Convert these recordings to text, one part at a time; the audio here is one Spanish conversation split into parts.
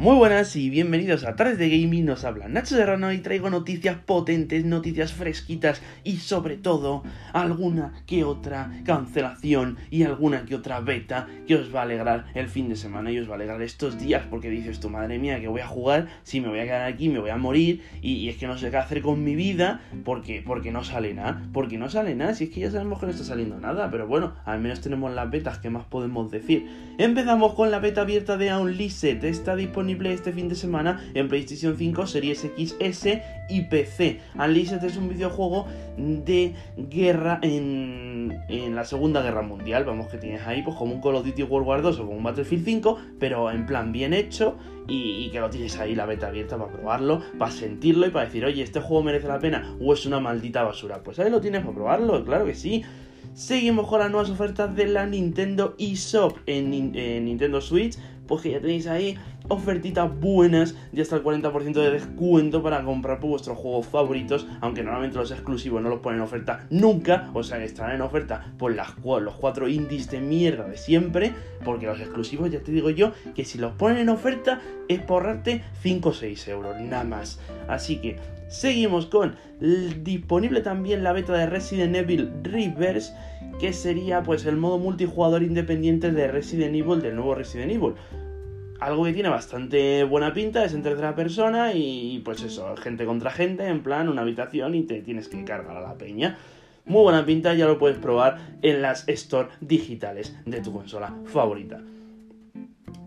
Muy buenas y bienvenidos a Tardes de Gaming, nos habla Nacho Serrano y traigo noticias potentes, noticias fresquitas y sobre todo alguna que otra cancelación y alguna que otra beta que os va a alegrar el fin de semana y os va a alegrar estos días porque dices tu madre mía que voy a jugar, si me voy a quedar aquí me voy a morir y, es que no sé qué hacer con mi vida porque, porque no sale nada, porque no sale nada, si es que ya sabemos que no está saliendo nada, pero bueno, al menos tenemos las betas, ¿qué más podemos decir? Empezamos con la beta abierta de Unleashed, está disponible este fin de semana en PlayStation 5, Series XS y PC. Unleashed es un videojuego de guerra en, en la Segunda Guerra Mundial. Vamos, que tienes ahí pues como un Call of Duty World War 2 o como un Battlefield 5, pero en plan bien hecho y, que lo tienes ahí la beta abierta para probarlo, para sentirlo y para decir, oye, este juego merece la pena o es una maldita basura. Pues ahí lo tienes para probarlo, claro que sí. Seguimos con las nuevas ofertas de la Nintendo eShop en Nintendo Switch, pues que ya tenéis ahí ofertitas buenas y hasta el 40% de descuento para comprar por vuestros juegos favoritos, aunque normalmente los exclusivos no los ponen en oferta nunca, o sea que estarán en oferta por los cuatro indies de mierda de siempre, porque los exclusivos ya te digo yo que si los ponen en oferta es por ahorrarte 5 o 6 euros, nada más. Así que seguimos con disponible también la beta de Resident Evil Reverse, que sería pues el modo multijugador independiente de Resident Evil, del nuevo Resident Evil algo que tiene bastante buena pinta, es en tercera persona y pues eso, gente contra gente, en plan una habitación y te tienes que cargar a la peña. Muy buena pinta, ya lo puedes probar en las store digitales de tu consola favorita.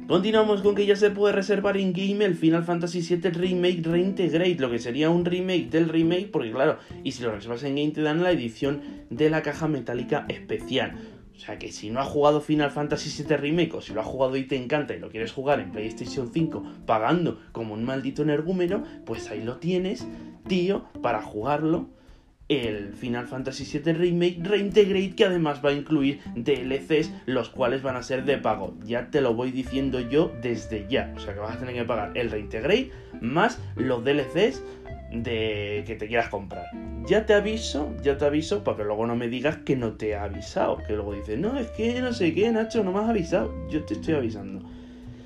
Continuamos con que ya se puede reservar en game el Final Fantasy VII Remake Reintegrate, lo que sería un remake del remake, porque claro, y si lo reservas en game te dan la edición de la caja metálica especial. O sea que si no has jugado Final Fantasy VII Remake o si lo has jugado y te encanta y lo quieres jugar en PlayStation 5 pagando como un maldito energúmeno, pues ahí lo tienes, tío, para jugarlo. El Final Fantasy VII Remake Reintegrate que además va a incluir DLCs los cuales van a ser de pago. Ya te lo voy diciendo yo desde ya. O sea que vas a tener que pagar el Reintegrate más los DLCs de que te quieras comprar. Ya te aviso, ya te aviso, para que luego no me digas que no te he avisado. Que luego dices, no, es que no sé qué, Nacho, no me has avisado. Yo te estoy avisando.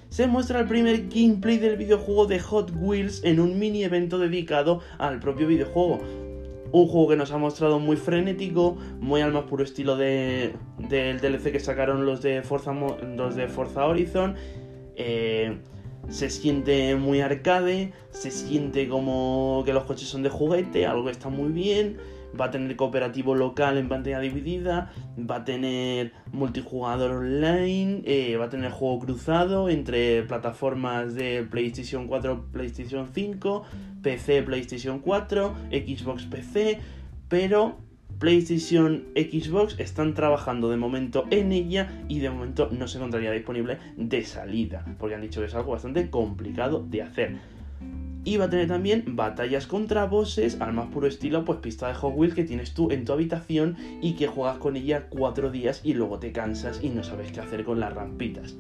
Se muestra el primer gameplay del videojuego de Hot Wheels en un mini evento dedicado al propio videojuego. Un juego que nos ha mostrado muy frenético, muy al más puro estilo de, del DLC que sacaron los de Forza, los de Forza Horizon. Eh, se siente muy arcade, se siente como que los coches son de juguete, algo que está muy bien, va a tener cooperativo local en pantalla dividida, va a tener multijugador online, eh, va a tener juego cruzado entre plataformas de PlayStation 4, PlayStation 5, PC, PlayStation 4, Xbox PC, pero PlayStation, Xbox están trabajando de momento en ella y de momento no se encontraría disponible de salida, porque han dicho que es algo bastante complicado de hacer. Y va a tener también batallas contra bosses al más puro estilo, pues pista de Hot Wheels que tienes tú en tu habitación y que juegas con ella cuatro días y luego te cansas y no sabes qué hacer con las rampitas.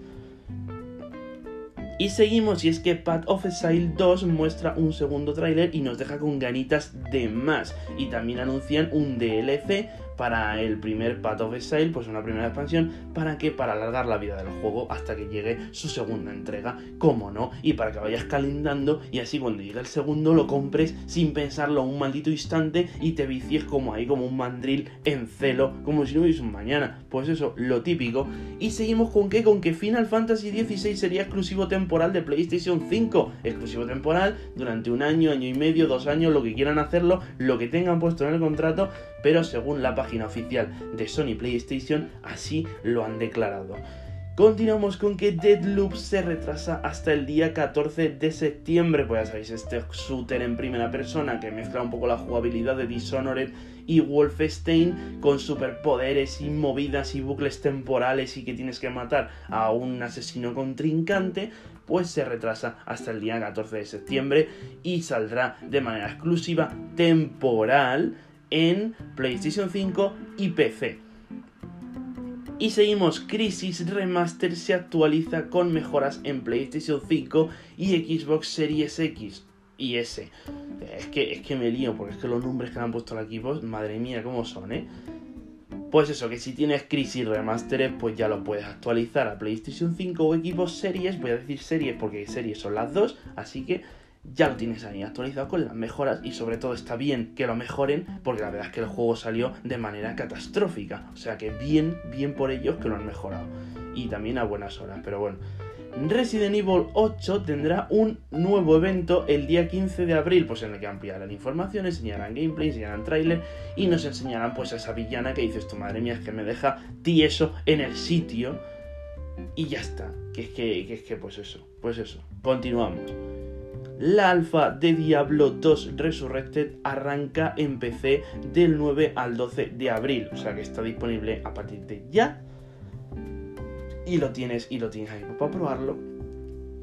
Y seguimos, y es que Path of Exile 2 muestra un segundo tráiler y nos deja con ganitas de más. Y también anuncian un DLC para el primer Path of Exile, pues una primera expansión, para que para alargar la vida del juego hasta que llegue su segunda entrega, como no, y para que vayas calentando y así cuando llegue el segundo lo compres sin pensarlo un maldito instante y te vicies como ahí, como un mandril en celo, como si no hubiese un mañana. Pues eso, lo típico. Y seguimos con que, con que Final Fantasy XVI sería exclusivo temporal de PlayStation 5, exclusivo temporal durante un año, año y medio, dos años, lo que quieran hacerlo, lo que tengan puesto en el contrato, pero según la página oficial de Sony PlayStation así lo han declarado. Continuamos con que Deadloop se retrasa hasta el día 14 de septiembre. Pues ya sabéis, este shooter en primera persona que mezcla un poco la jugabilidad de Dishonored y Wolfenstein con superpoderes y movidas y bucles temporales y que tienes que matar a un asesino contrincante, pues se retrasa hasta el día 14 de septiembre y saldrá de manera exclusiva temporal en PlayStation 5 y PC. Y seguimos, Crisis Remaster se actualiza con mejoras en PlayStation 5 y Xbox Series X y S. Es que, es que me lío, porque es que los nombres que han puesto al equipo, madre mía, cómo son, ¿eh? Pues eso, que si tienes Crisis Remastered, pues ya lo puedes actualizar a PlayStation 5 o equipos series. Voy a decir series porque series son las dos, así que ya lo tienes ahí actualizado con las mejoras y sobre todo está bien que lo mejoren porque la verdad es que el juego salió de manera catastrófica. O sea que bien, bien por ellos que lo han mejorado. Y también a buenas horas, pero bueno. Resident Evil 8 tendrá un nuevo evento el día 15 de abril, pues en el que ampliarán información, enseñarán gameplay, enseñarán trailer y nos enseñarán pues a esa villana que dices tu madre mía es que me deja tieso en el sitio y ya está. Que es que, que es que pues eso, pues eso. Continuamos. La alfa de Diablo 2 Resurrected arranca en PC del 9 al 12 de abril, o sea que está disponible a partir de ya. Y lo tienes y lo tienes ahí para probarlo.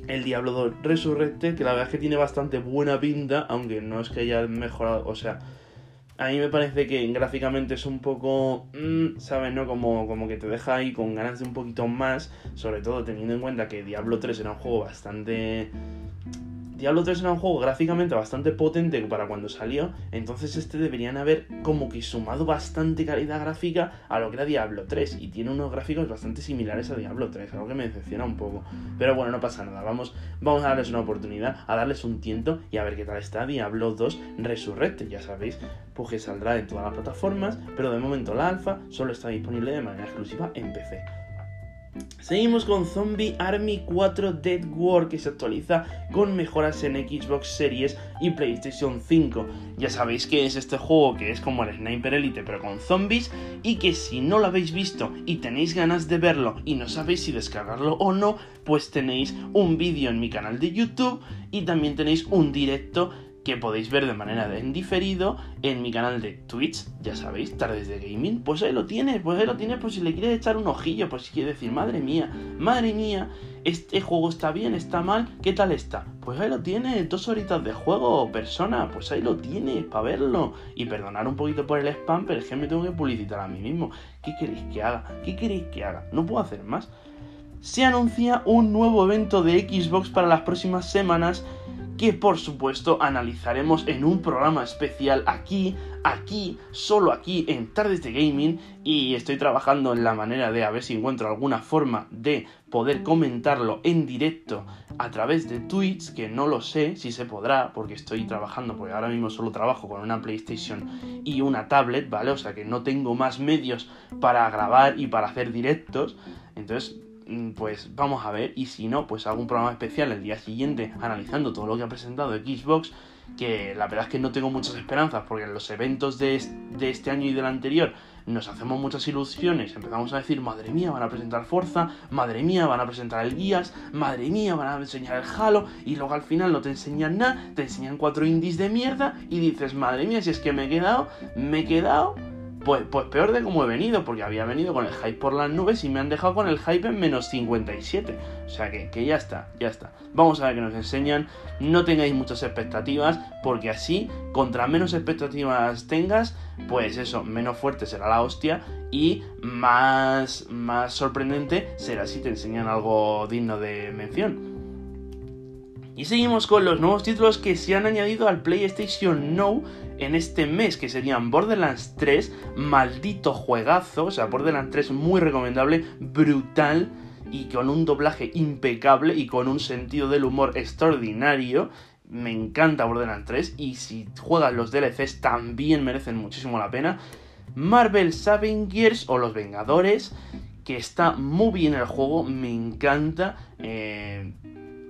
El Diablo 2 Resurrected, que la verdad es que tiene bastante buena pinta, aunque no es que haya mejorado, o sea, a mí me parece que gráficamente es un poco, mm, ¿sabes? ¿No? Como, como que te deja ahí con ganas de un poquito más, sobre todo teniendo en cuenta que Diablo 3 era un juego bastante Diablo 3 era un juego gráficamente bastante potente para cuando salió, entonces este deberían haber como que sumado bastante calidad gráfica a lo que era Diablo 3 y tiene unos gráficos bastante similares a Diablo 3, algo que me decepciona un poco. Pero bueno, no pasa nada, vamos, vamos a darles una oportunidad, a darles un tiento y a ver qué tal está Diablo 2 Resurrected, ya sabéis, pues que saldrá en todas las plataformas, pero de momento la alfa solo está disponible de manera exclusiva en PC. Seguimos con Zombie Army 4 Dead War que se actualiza con mejoras en Xbox Series y PlayStation 5. Ya sabéis que es este juego que es como el Sniper Elite pero con zombies y que si no lo habéis visto y tenéis ganas de verlo y no sabéis si descargarlo o no, pues tenéis un vídeo en mi canal de YouTube y también tenéis un directo que podéis ver de manera en diferido en mi canal de Twitch, ya sabéis, Tardes de Gaming. Pues ahí lo tienes, pues ahí lo tienes, pues si le quieres echar un ojillo, pues si quieres decir, madre mía, madre mía, este juego está bien, está mal, ¿qué tal está? Pues ahí lo tienes, dos horitas de juego, persona, pues ahí lo tienes, para verlo. Y perdonar un poquito por el spam, pero es que me tengo que publicitar a mí mismo. ¿Qué queréis que haga? ¿Qué queréis que haga? No puedo hacer más. Se anuncia un nuevo evento de Xbox para las próximas semanas que por supuesto analizaremos en un programa especial aquí, aquí, solo aquí en Tardes de Gaming y estoy trabajando en la manera de a ver si encuentro alguna forma de poder comentarlo en directo a través de Twitch, que no lo sé si se podrá porque estoy trabajando, porque ahora mismo solo trabajo con una PlayStation y una tablet, ¿vale? O sea que no tengo más medios para grabar y para hacer directos, entonces pues vamos a ver. Y si no, pues hago un programa especial el día siguiente analizando todo lo que ha presentado Xbox. Que la verdad es que no tengo muchas esperanzas porque en los eventos de, este año y del anterior nos hacemos muchas ilusiones. Empezamos a decir, madre mía, van a presentar Forza, madre mía, van a presentar el Guías, madre mía, van a enseñar el Halo. Y luego al final no te enseñan nada, te enseñan cuatro indies de mierda y dices, madre mía, si es que me he quedado, me he quedado pues, pues peor de cómo he venido, porque había venido con el hype por las nubes y me han dejado con el hype en menos 57. O sea que, que ya está, ya está. Vamos a ver qué nos enseñan. No tengáis muchas expectativas, porque así, contra menos expectativas tengas, pues eso, menos fuerte será la hostia y más, más sorprendente será si te enseñan algo digno de mención. Y seguimos con los nuevos títulos que se han añadido al PlayStation Now en este mes, que serían Borderlands 3, maldito juegazo, o sea, Borderlands 3 muy recomendable, brutal y con un doblaje impecable y con un sentido del humor extraordinario. Me encanta Borderlands 3 y si juegas los DLCs también merecen muchísimo la pena. Marvel Avengers o Los Vengadores, que está muy bien el juego, me encanta. Eh,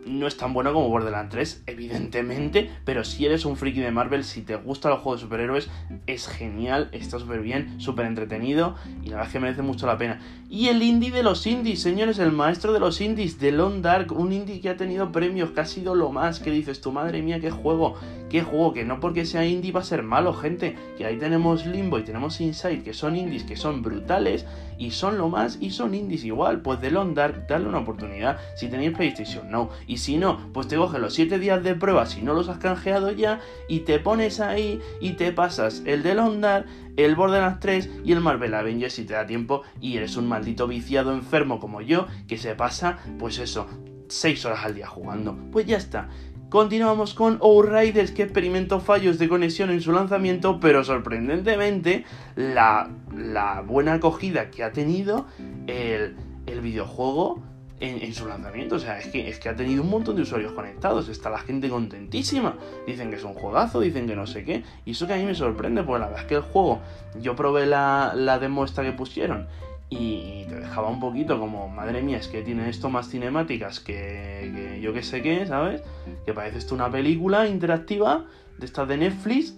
no es tan bueno como Borderlands 3, evidentemente, pero si eres un friki de Marvel, si te gusta el juego de superhéroes, es genial, está súper bien, súper entretenido y la verdad es que merece mucho la pena. Y el indie de los indies, señores, el maestro de los indies, The Long Dark, un indie que ha tenido premios, que ha sido lo más, que dices, tu madre mía, qué juego, qué juego, que no porque sea indie va a ser malo, gente, que ahí tenemos Limbo y tenemos Inside, que son indies, que son brutales y son lo más y son indies igual, pues Long Dark, dale una oportunidad, si tenéis PlayStation, no, y si no, pues te coges los 7 días de prueba si no los has canjeado ya y te pones ahí y te pasas el de Londar, el Borderlands 3 y el Marvel Avengers si te da tiempo y eres un maldito viciado enfermo como yo que se pasa, pues eso, 6 horas al día jugando. Pues ya está. Continuamos con Outriders que experimentó fallos de conexión en su lanzamiento, pero sorprendentemente la, la buena acogida que ha tenido el, el videojuego en, su lanzamiento. O sea, es que, es que ha tenido un montón de usuarios conectados. Está la gente contentísima. Dicen que es un juegazo, dicen que no sé qué. Y eso que a mí me sorprende, porque la verdad es que el juego, yo probé la, la demo que pusieron y te dejaba un poquito como, madre mía, es que tiene esto más cinemáticas que, yo que sé qué, ¿sabes? Que parece esto una película interactiva de estas de Netflix.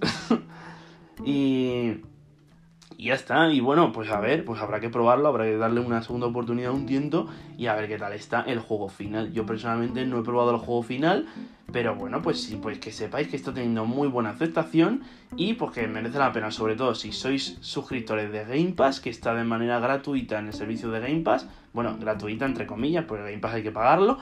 y, y ya está, y bueno, pues a ver, pues habrá que probarlo, habrá que darle una segunda oportunidad, un tiento y a ver qué tal está el juego final. Yo personalmente no he probado el juego final, pero bueno, pues sí, pues que sepáis que está teniendo muy buena aceptación y pues que merece la pena, sobre todo si sois suscriptores de Game Pass, que está de manera gratuita en el servicio de Game Pass, bueno, gratuita entre comillas, porque Game Pass hay que pagarlo.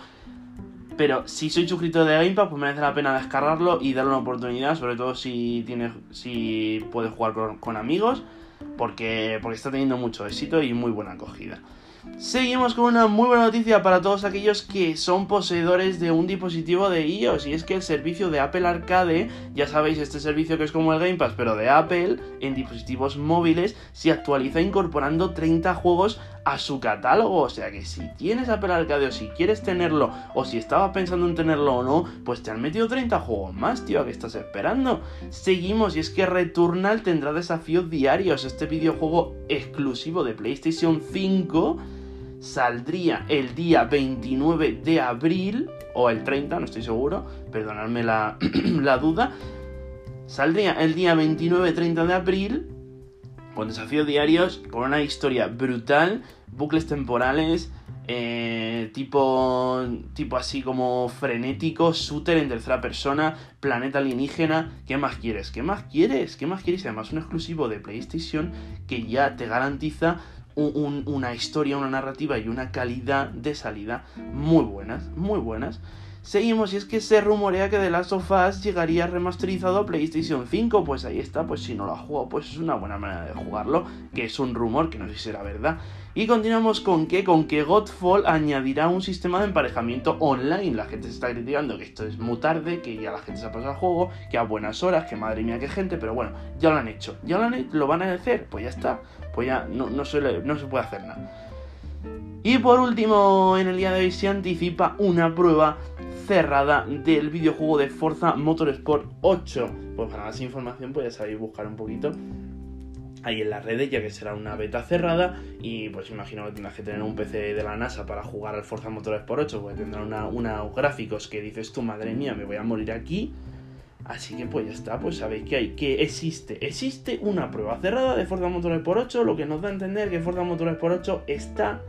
Pero si sois suscriptor de Game Pass, pues merece la pena descargarlo y darle una oportunidad, sobre todo si tienes, si puedes jugar con amigos porque, porque está teniendo mucho éxito y muy buena acogida. Seguimos con una muy buena noticia para todos aquellos que son poseedores de un dispositivo de iOS y es que el servicio de Apple Arcade, ya sabéis, este servicio que es como el Game Pass pero de Apple en dispositivos móviles, se actualiza incorporando 30 juegos a su catálogo, o sea que si tienes Apple Arcade o si quieres tenerlo o si estabas pensando en tenerlo o no, pues te han metido 30 juegos más, tío, ¿a qué estás esperando? Seguimos y es que Returnal tendrá desafíos diarios, este videojuego exclusivo de PlayStation 5 saldría el día 29 de abril, o el 30, no estoy seguro, perdonadme la, duda, saldría el día 29-30 de abril, con desafíos diarios, con una historia brutal, bucles temporales, eh, tipo, tipo así como frenético, shooter en tercera persona, planeta alienígena. ¿Qué más quieres? ¿Qué más quieres? ¿Qué más quieres? además un exclusivo de PlayStation que ya te garantiza una historia, una narrativa y una calidad de salida muy buenas, muy buenas. Seguimos, y es que se rumorea que The Last of Us llegaría remasterizado a PlayStation 5. Pues ahí está, pues si no lo ha jugado, pues es una buena manera de jugarlo, que es un rumor, que no sé si será verdad. Y continuamos con que, con que Godfall añadirá un sistema de emparejamiento online. La gente se está criticando que esto es muy tarde, que ya la gente se ha pasado el juego, que a buenas horas, que madre mía qué gente, pero bueno, ya lo han hecho. ¿Ya lo, han, lo van a hacer? Pues ya está. Pues ya no, no se puede hacer nada. Y por último, en el día de hoy se anticipa una prueba cerrada del videojuego de Forza Motorsport 8. Pues para más información, pues ya sabéis buscar un poquito ahí en las redes, ya que será una beta cerrada. Y pues imagino que tendrás que tener un PC de la NASA para jugar al Forza Motorsport 8, porque tendrá una, unos gráficos que dices tú, madre mía, me voy a morir aquí. Así que pues ya está, pues sabéis que hay, que existe, existe una prueba cerrada de Forza Motorsport 8, lo que nos da a entender que Forza Motorsport 8 está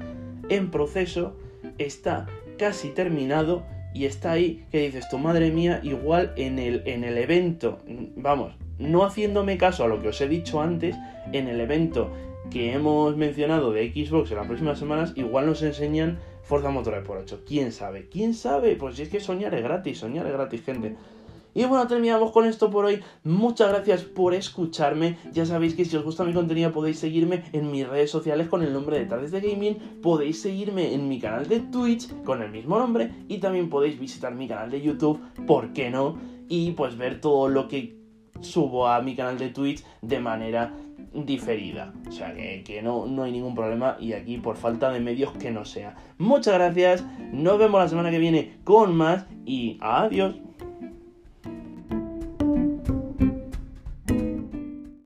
en proceso, está casi terminado y está ahí que dices, tu madre mía, igual en el, en el evento, vamos, no haciéndome caso a lo que os he dicho antes, en el evento que hemos mencionado de Xbox en las próximas semanas, igual nos enseñan Forza Motorsport 8. ¿Quién sabe? ¿Quién sabe? Pues si es que soñar es gratis, soñar es gratis, gente. Y bueno, terminamos con esto por hoy. Muchas gracias por escucharme. Ya sabéis que si os gusta mi contenido podéis seguirme en mis redes sociales con el nombre de Tardes de Gaming. Podéis seguirme en mi canal de Twitch con el mismo nombre. Y también podéis visitar mi canal de YouTube, ¿por qué no? Y pues ver todo lo que subo a mi canal de Twitch de manera diferida. O sea que, que, no, no hay ningún problema y aquí por falta de medios que no sea. Muchas gracias, nos vemos la semana que viene con más y adiós.